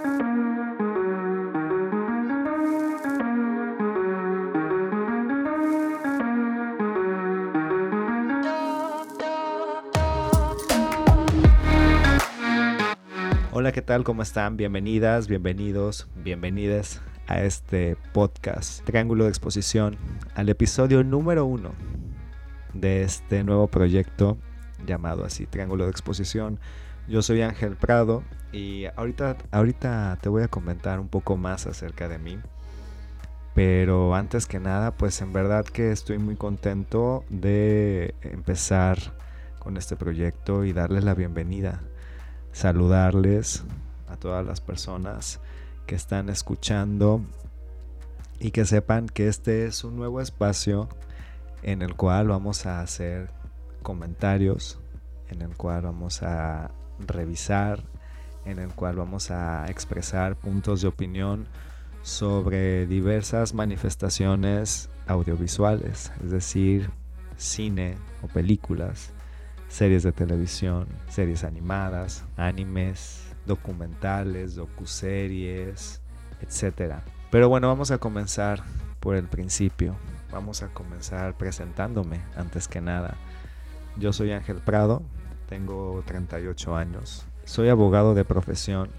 Hola, ¿qué tal? ¿Cómo están? Bienvenidas, bienvenidos, bienvenidas a este podcast Triángulo de Exposición, al episodio número uno de este nuevo proyecto llamado así Triángulo de Exposición. Yo soy Ángel Prado y ahorita, ahorita te voy a comentar un poco más acerca de mí. Pero antes que nada, pues en verdad que estoy muy contento de empezar con este proyecto y darles la bienvenida saludarles a todas las personas que están escuchando y que sepan que este es un nuevo espacio en el cual vamos a hacer comentarios, en el cual vamos a revisar, en el cual vamos a expresar puntos de opinión sobre diversas manifestaciones audiovisuales, es decir, cine o películas series de televisión, series animadas, animes, documentales, docuseries, etc. Pero bueno, vamos a comenzar por el principio. Vamos a comenzar presentándome antes que nada. Yo soy Ángel Prado, tengo 38 años. Soy abogado de profesión,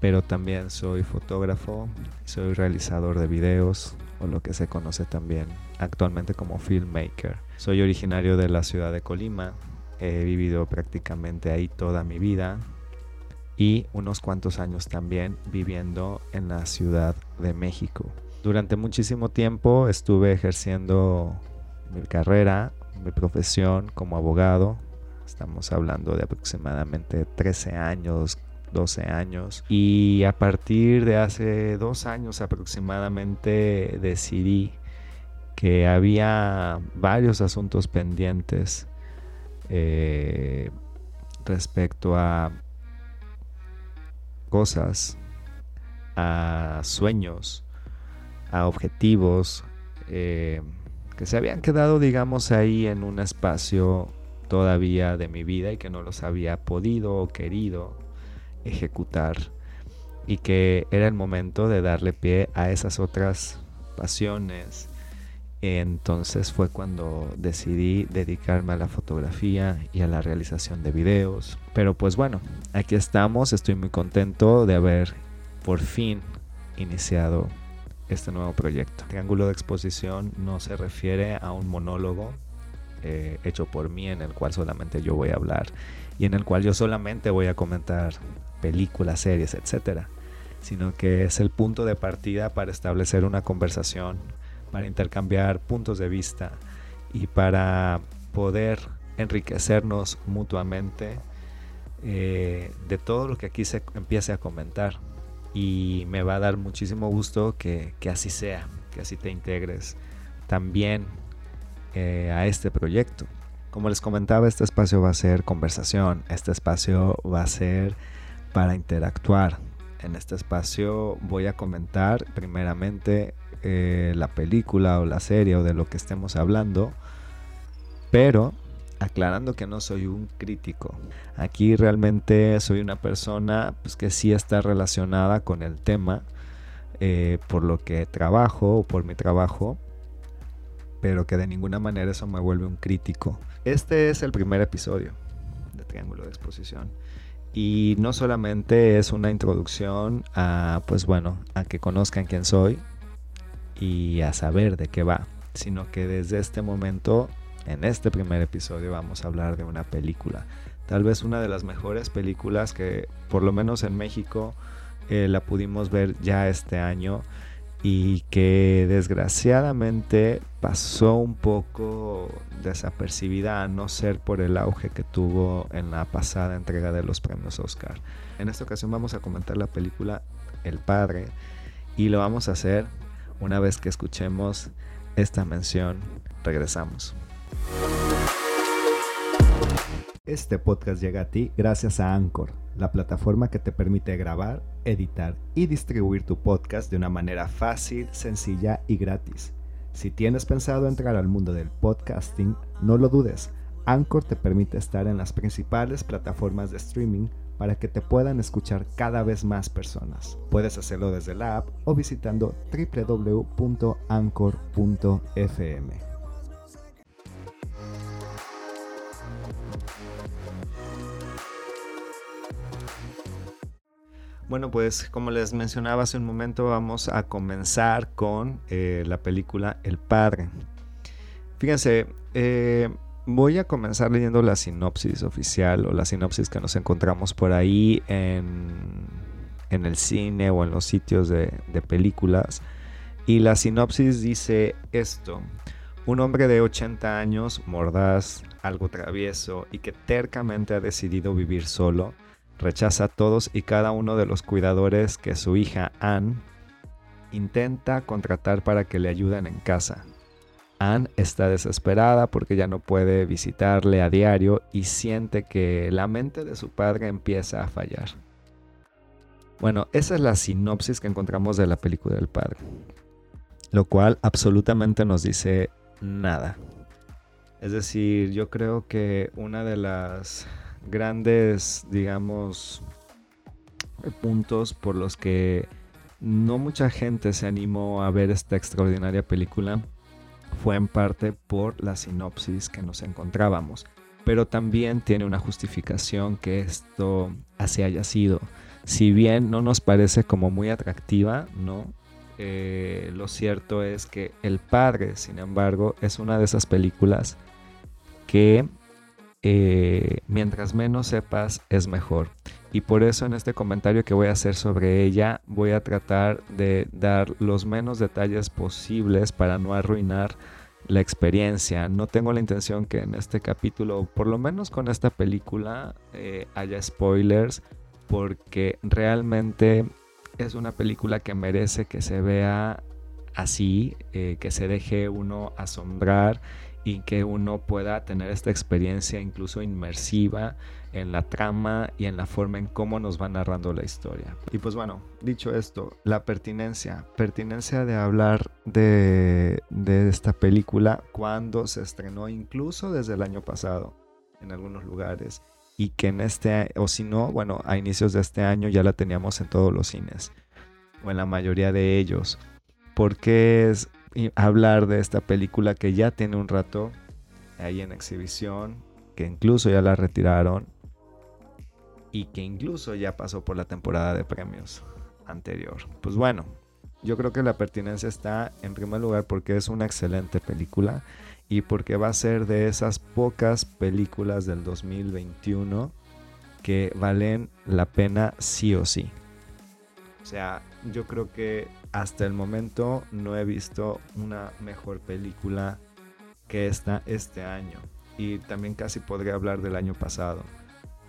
pero también soy fotógrafo, soy realizador de videos o lo que se conoce también actualmente como filmmaker. Soy originario de la ciudad de Colima, He vivido prácticamente ahí toda mi vida y unos cuantos años también viviendo en la Ciudad de México. Durante muchísimo tiempo estuve ejerciendo mi carrera, mi profesión como abogado. Estamos hablando de aproximadamente 13 años, 12 años. Y a partir de hace dos años aproximadamente decidí que había varios asuntos pendientes eh, respecto a cosas, a sueños, a objetivos eh, que se habían quedado, digamos, ahí en un espacio todavía de mi vida y que no los había podido o querido ejecutar y que era el momento de darle pie a esas otras pasiones, entonces fue cuando decidí dedicarme a la fotografía y a la realización de videos. Pero pues bueno, aquí estamos, estoy muy contento de haber por fin iniciado este nuevo proyecto. Triángulo de exposición no se refiere a un monólogo eh, hecho por mí en el cual solamente yo voy a hablar y en el cual yo solamente voy a comentar películas, series, etcétera, sino que es el punto de partida para establecer una conversación para intercambiar puntos de vista y para poder enriquecernos mutuamente eh, de todo lo que aquí se empiece a comentar. Y me va a dar muchísimo gusto que, así sea, que así te integres también eh, a este proyecto. Como les comentaba, este espacio va a ser conversación, este espacio va a ser para interactuar. En este espacio voy a comentar primeramente eh, la película o la serie o de lo que estemos hablando, pero aclarando que no soy un crítico. Aquí realmente soy una persona pues, que sí está relacionada con el tema eh, por lo que trabajo o por mi trabajo, pero que de ninguna manera eso me vuelve un crítico. Este es el primer episodio de Triángulo de Exposición. Y no solamente es una introducción a, pues bueno, a que conozcan quién soy, y a saber de qué va, sino que desde este momento, en este primer episodio, vamos a hablar de una película. Tal vez una de las mejores películas que, por lo menos en México, eh, la pudimos ver ya este año y que desgraciadamente pasó un poco desapercibida a no ser por el auge que tuvo en la pasada entrega de los premios Oscar. En esta ocasión vamos a comentar la película El Padre y lo vamos a hacer una vez que escuchemos esta mención, regresamos. Este podcast llega a ti gracias a Anchor, la plataforma que te permite grabar, editar y distribuir tu podcast de una manera fácil, sencilla y gratis. Si tienes pensado entrar al mundo del podcasting, no lo dudes. Anchor te permite estar en las principales plataformas de streaming para que te puedan escuchar cada vez más personas. Puedes hacerlo desde la app o visitando www.anchor.fm. Bueno, pues como les mencionaba hace un momento, vamos a comenzar con eh, la película El Padre. Fíjense, eh, voy a comenzar leyendo la sinopsis oficial o la sinopsis que nos encontramos por ahí en, el cine o en los sitios de películas. Y la sinopsis dice esto. Un hombre de 80 años, mordaz, algo travieso y que tercamente ha decidido vivir solo, rechaza a todos y cada uno de los cuidadores que su hija Anne intenta contratar para que le ayuden en casa. Anne está desesperada porque ya no puede visitarle a diario y siente que la mente de su padre empieza a fallar. Bueno, esa es la sinopsis que encontramos de la película del padre, lo cual absolutamente nos dice nada. Es decir, yo creo que una de las grandes, digamos, puntos por los que no mucha gente se animó a ver esta extraordinaria película fue en parte por la sinopsis que nos encontrábamos, pero también tiene una justificación que esto así haya sido. Si bien no nos parece como muy atractiva, ¿no? Eh, lo cierto es que El Padre, sin embargo, es una de esas películas que eh, mientras menos sepas es mejor. Y por eso en este comentario que voy a hacer sobre ella voy a tratar de dar los menos detalles posibles para no arruinar la experiencia. No tengo la intención que en este capítulo, por lo menos con esta película, eh, haya spoilers porque realmente es una película que merece que se vea así, eh, que se deje uno asombrar y que uno pueda tener esta experiencia incluso inmersiva en la trama y en la forma en cómo nos va narrando la historia. Y pues bueno, dicho esto, la pertinencia, pertinencia de hablar de, de esta película cuando se estrenó incluso desde el año pasado en algunos lugares y que en este, o si no, bueno, a inicios de este año ya la teníamos en todos los cines o en la mayoría de ellos. Porque es hablar de esta película que ya tiene un rato ahí en exhibición, que incluso ya la retiraron y que incluso ya pasó por la temporada de premios anterior. Pues bueno, yo creo que la pertinencia está en primer lugar porque es una excelente película y porque va a ser de esas pocas películas del 2021 que valen la pena sí o sí. O sea, yo creo que hasta el momento no he visto una mejor película que esta este año. Y también casi podría hablar del año pasado.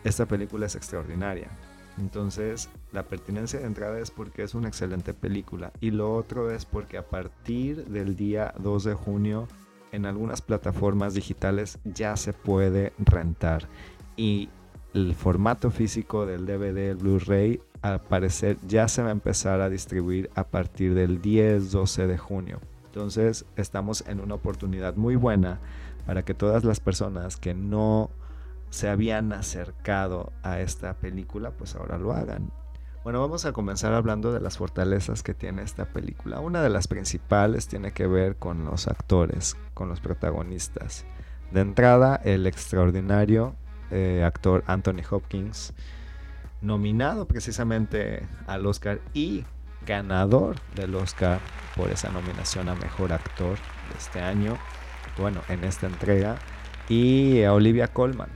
Esta película es extraordinaria. Entonces, la pertinencia de entrada es porque es una excelente película. Y lo otro es porque a partir del día 2 de junio, en algunas plataformas digitales ya se puede rentar. Y el formato físico del DVD, el Blu-ray, al parecer ya se va a empezar a distribuir a partir del 10-12 de junio. Entonces estamos en una oportunidad muy buena para que todas las personas que no se habían acercado a esta película, pues ahora lo hagan. Bueno, vamos a comenzar hablando de las fortalezas que tiene esta película. Una de las principales tiene que ver con los actores, con los protagonistas. De entrada, el extraordinario eh, actor Anthony Hopkins, nominado precisamente al Oscar y ganador del Oscar por esa nominación a Mejor Actor de este año, bueno, en esta entrega, y a Olivia Colman,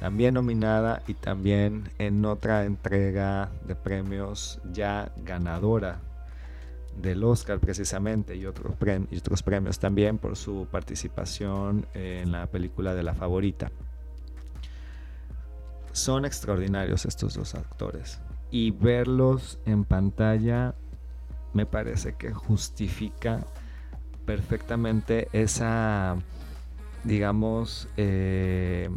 también nominada y también en otra entrega de premios ya ganadora del Oscar precisamente y y otros premios también por su participación en la película de la favorita. Son extraordinarios estos dos actores. Y verlos en pantalla me parece que justifica perfectamente esa, digamos, eh,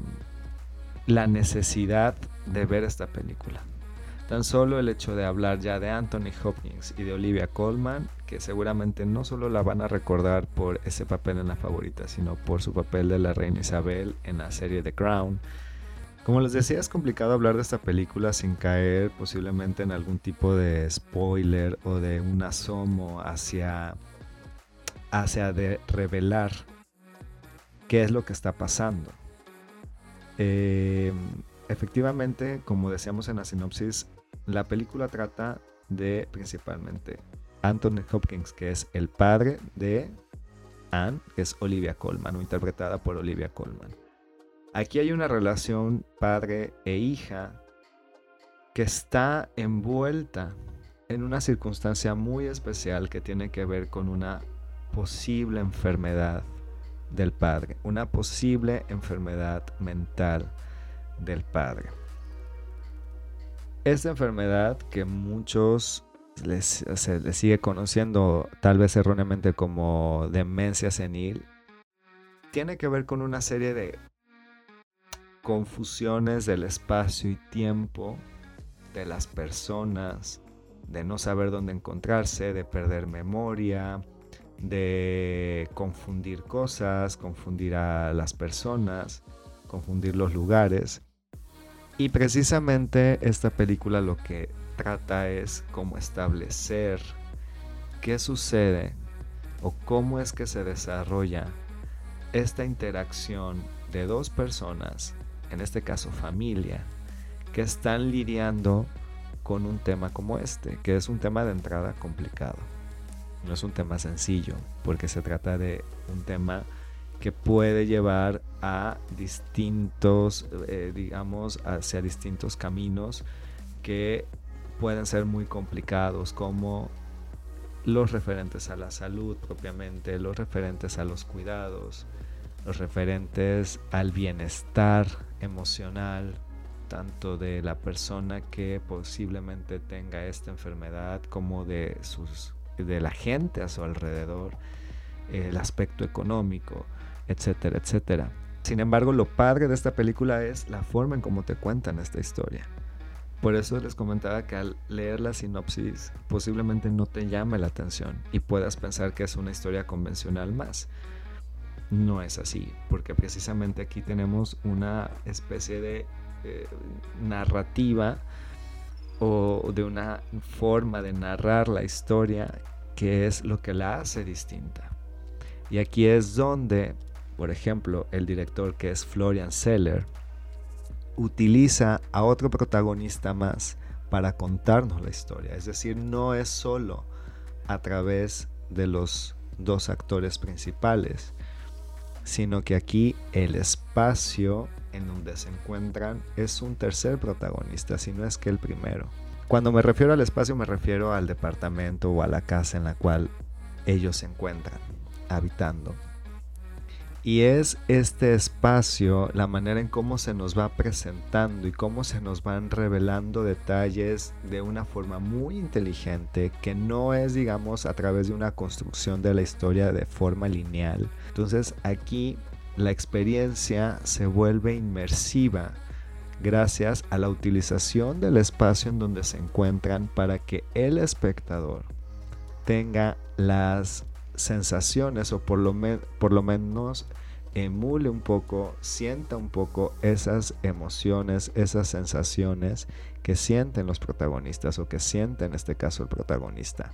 la necesidad de ver esta película. Tan solo el hecho de hablar ya de Anthony Hopkins y de Olivia Colman, que seguramente no solo la van a recordar por ese papel en la favorita, sino por su papel de la reina Isabel en la serie The Crown, Como les decía, es complicado hablar de esta película sin caer posiblemente en algún tipo de spoiler o de un asomo hacia, hacia de revelar qué es lo que está pasando. Eh, efectivamente, como decíamos en la sinopsis, la película trata de principalmente Anthony Hopkins, que es el padre de Anne, que es Olivia Colman, o interpretada por Olivia Colman. Aquí hay una relación padre e hija que está envuelta en una circunstancia muy especial que tiene que ver con una posible enfermedad del padre, una posible enfermedad mental del padre. Esta enfermedad que muchos se les sigue conociendo tal vez erróneamente como demencia senil, tiene que ver con una serie de confusiones del espacio y tiempo de las personas, de no saber dónde encontrarse, de perder memoria, de confundir cosas, confundir a las personas, confundir los lugares. Y precisamente esta película lo que trata es como establecer qué sucede o cómo es que se desarrolla esta interacción de dos personas, en este caso familia, que están lidiando con un tema como este, que es un tema de entrada complicado. No es un tema sencillo, porque se trata de un tema que puede llevar a distintos, eh, digamos, hacia distintos caminos que pueden ser muy complicados, como los referentes a la salud propiamente, los referentes a los cuidados, los referentes al bienestar emocional, tanto de la persona que posiblemente tenga esta enfermedad como de sus de la gente a su alrededor, el aspecto económico, etcétera, etcétera. Sin embargo, lo padre de esta película es la forma en cómo te cuentan esta historia. Por eso les comentaba que al leer la sinopsis posiblemente no te llame la atención y puedas pensar que es una historia convencional más. No es así, porque precisamente aquí tenemos una especie de eh, narrativa o de una forma de narrar la historia que es lo que la hace distinta. Y aquí es donde, por ejemplo, el director que es Florian Seller, utiliza a otro protagonista más para contarnos la historia. Es decir, no es solo a través de los dos actores principales, sino que aquí el espacio en donde se encuentran es un tercer protagonista, si no es que el primero. Cuando me refiero al espacio me refiero al departamento o a la casa en la cual ellos se encuentran habitando. Y es este espacio, la manera en cómo se nos va presentando y cómo se nos van revelando detalles de una forma muy inteligente, que no es, digamos, a través de una construcción de la historia de forma lineal. Entonces aquí la experiencia se vuelve inmersiva gracias a la utilización del espacio en donde se encuentran para que el espectador tenga las sensaciones o por lo, por lo menos emule un poco, sienta un poco esas emociones, esas sensaciones que sienten los protagonistas o que siente en este caso el protagonista.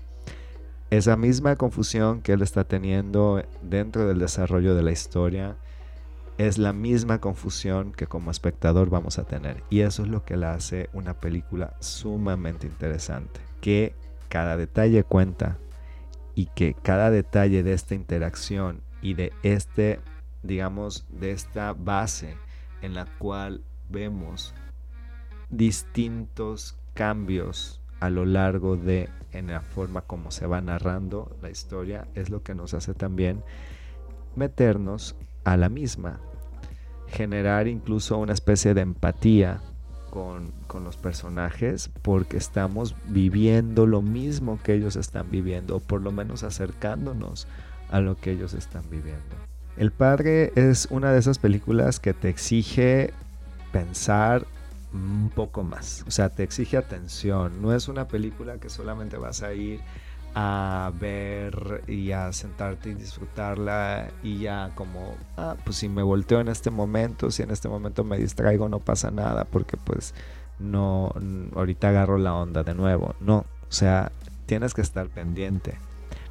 Esa misma confusión que él está teniendo dentro del desarrollo de la historia es la misma confusión que como espectador vamos a tener. Y eso es lo que la hace una película sumamente interesante. Que cada detalle cuenta y que cada detalle de esta interacción y de este, digamos, de esta base en la cual vemos distintos cambios a lo largo de en la forma como se va narrando la historia es lo que nos hace también meternos a la misma. Generar incluso una especie de empatía con, los personajes porque estamos viviendo lo mismo que ellos están viviendo, o por lo menos acercándonos a lo que ellos están viviendo. El Padre es una de esas películas que te exige pensar un poco más, o sea, te exige atención, no es una película que solamente vas a ir a ver y a sentarte y disfrutarla y ya como, ah, pues si me volteo en este momento, si en este momento me distraigo no pasa nada porque pues no, ahorita agarro la onda de nuevo. No, o sea, tienes que estar pendiente.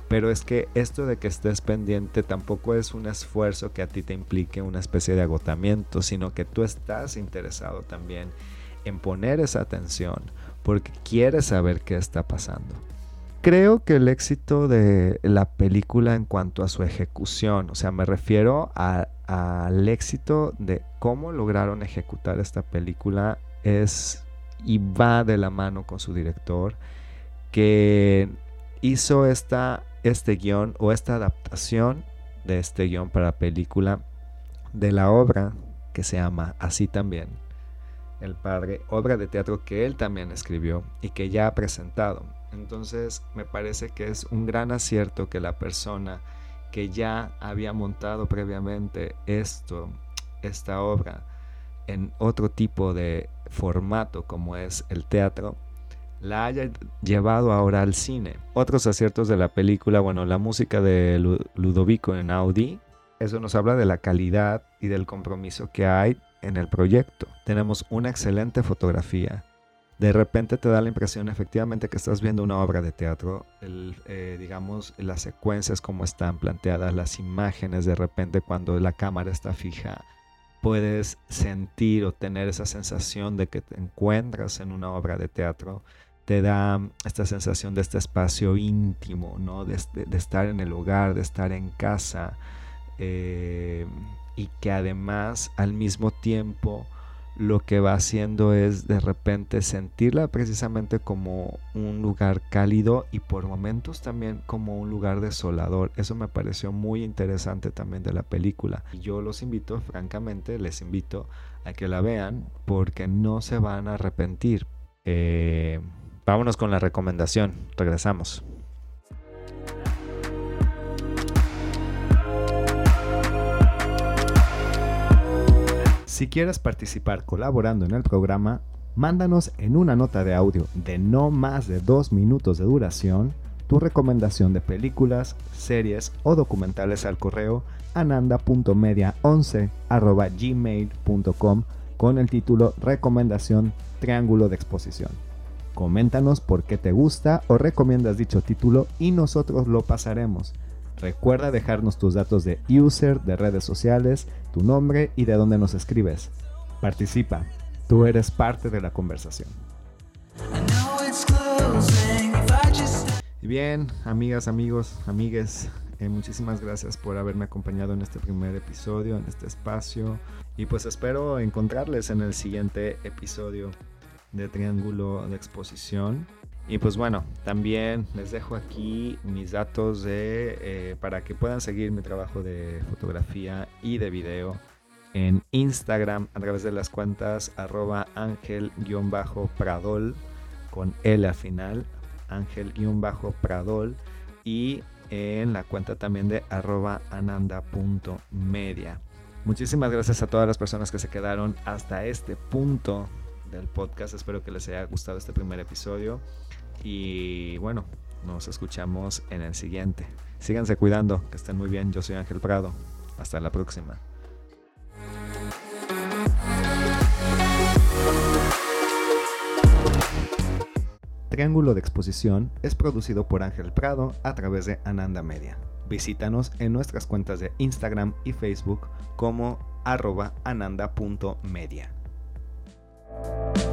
Pero es que esto de que estés pendiente tampoco es un esfuerzo que a ti te implique una especie de agotamiento, sino que tú estás interesado también en poner esa atención porque quieres saber qué está pasando. Creo que el éxito de la película en cuanto a su ejecución, o sea, me refiero al éxito de cómo lograron ejecutar esta película, es y va de la mano con su director, que hizo esta, este guion o esta adaptación de este guion para película de la obra que se llama así también, El Padre, obra de teatro que él también escribió y que ya ha presentado. Entonces me parece que es un gran acierto que la persona que ya había montado previamente esto, esta obra, en otro tipo de formato como es el teatro, la haya llevado ahora al cine. Otros aciertos de la película, bueno, la música de Ludovico en Audi, eso nos habla de la calidad y del compromiso que hay en el proyecto. Tenemos una excelente fotografía, de repente te da la impresión efectivamente que estás viendo una obra de teatro, eh, digamos, las secuencias como están planteadas, las imágenes, de repente cuando la cámara está fija, puedes sentir o tener esa sensación de que te encuentras en una obra de teatro, te da esta sensación de este espacio íntimo, ¿no? de, estar en el hogar, de estar en casa, eh, y que además al mismo tiempo lo que va haciendo es de repente sentirla precisamente como un lugar cálido y por momentos también como un lugar desolador. Eso me pareció muy interesante también de la película. Yo los invito, francamente, les invito a que la vean porque no se van a arrepentir. Eh, vámonos con la recomendación. Regresamos. Si quieres participar colaborando en el programa, mándanos en una nota de audio de no más de dos minutos de duración tu recomendación de películas, series o documentales al correo ananda.media11 con el título Recomendación Triángulo de Exposición. Coméntanos por qué te gusta o recomiendas dicho título y nosotros lo pasaremos. Recuerda dejarnos tus datos de user, de redes sociales, tu nombre y de dónde nos escribes. Participa, tú eres parte de la conversación. Bien, amigas, amigos, amigues, eh, muchísimas gracias por haberme acompañado en este primer episodio, en este espacio. Y pues espero encontrarles en el siguiente episodio de Triángulo de Exposición. Y pues bueno, también les dejo aquí mis datos de, eh, para que puedan seguir mi trabajo de fotografía y de video en Instagram a través de las cuentas arroba ángel-pradol con L al final, ángel-pradol y en la cuenta también de arroba ananda.media. Muchísimas gracias a todas las personas que se quedaron hasta este punto del podcast. Espero que les haya gustado este primer episodio. Y bueno, nos escuchamos en el siguiente. Síganse cuidando, que estén muy bien. Yo soy Ángel Prado. Hasta la próxima. Triángulo de Exposición es producido por Ángel Prado a través de Ananda Media. Visítanos en nuestras cuentas de Instagram y Facebook como arroba ananda.media. you